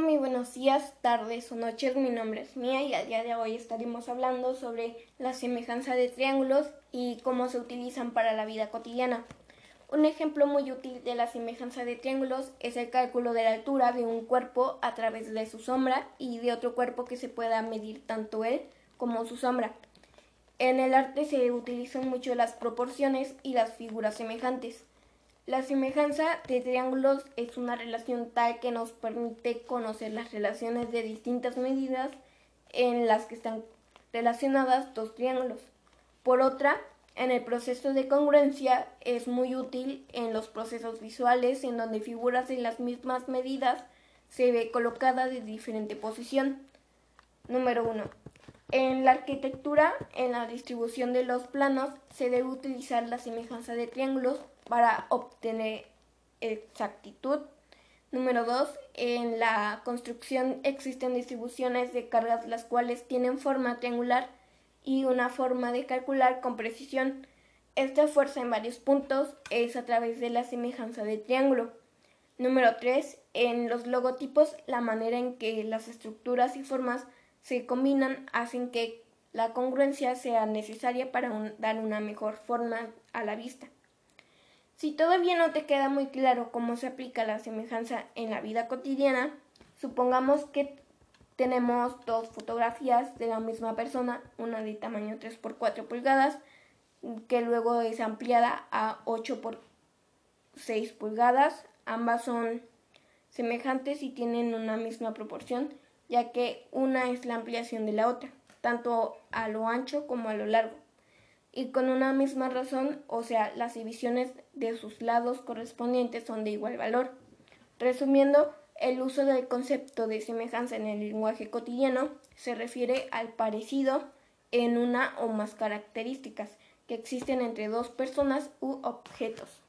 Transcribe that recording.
muy buenos días, tardes o noches. Mi nombre es Mía y al día de hoy estaremos hablando sobre la semejanza de triángulos y cómo se utilizan para la vida cotidiana. Un ejemplo muy útil de la semejanza de triángulos es el cálculo de la altura de un cuerpo a través de su sombra y de otro cuerpo que se pueda medir tanto él como su sombra. En el arte se utilizan mucho las proporciones y las figuras semejantes. La semejanza de triángulos es una relación tal que nos permite conocer las relaciones de distintas medidas en las que están relacionadas dos triángulos. Por otra, en el proceso de congruencia es muy útil en los procesos visuales en donde figuras de las mismas medidas se ve colocada de diferente posición. Número 1. En la arquitectura, en la distribución de los planos, se debe utilizar la semejanza de triángulos para obtener exactitud. Número 2. En la construcción existen distribuciones de cargas las cuales tienen forma triangular y una forma de calcular con precisión. Esta fuerza en varios puntos es a través de la semejanza de triángulo. Número 3. En los logotipos, la manera en que las estructuras y formas se combinan hacen que la congruencia sea necesaria para dar una mejor forma a la vista. Si todavía no te queda muy claro cómo se aplica la semejanza en la vida cotidiana, supongamos que tenemos dos fotografías de la misma persona, una de tamaño 3 x 4 pulgadas, que luego es ampliada a 8 x 6 pulgadas. Ambas son semejantes y tienen una misma proporción ya que una es la ampliación de la otra, tanto a lo ancho como a lo largo, y con una misma razón, o sea, las divisiones de sus lados correspondientes son de igual valor. Resumiendo, el uso del concepto de semejanza en el lenguaje cotidiano se refiere al parecido en una o más características que existen entre dos personas u objetos.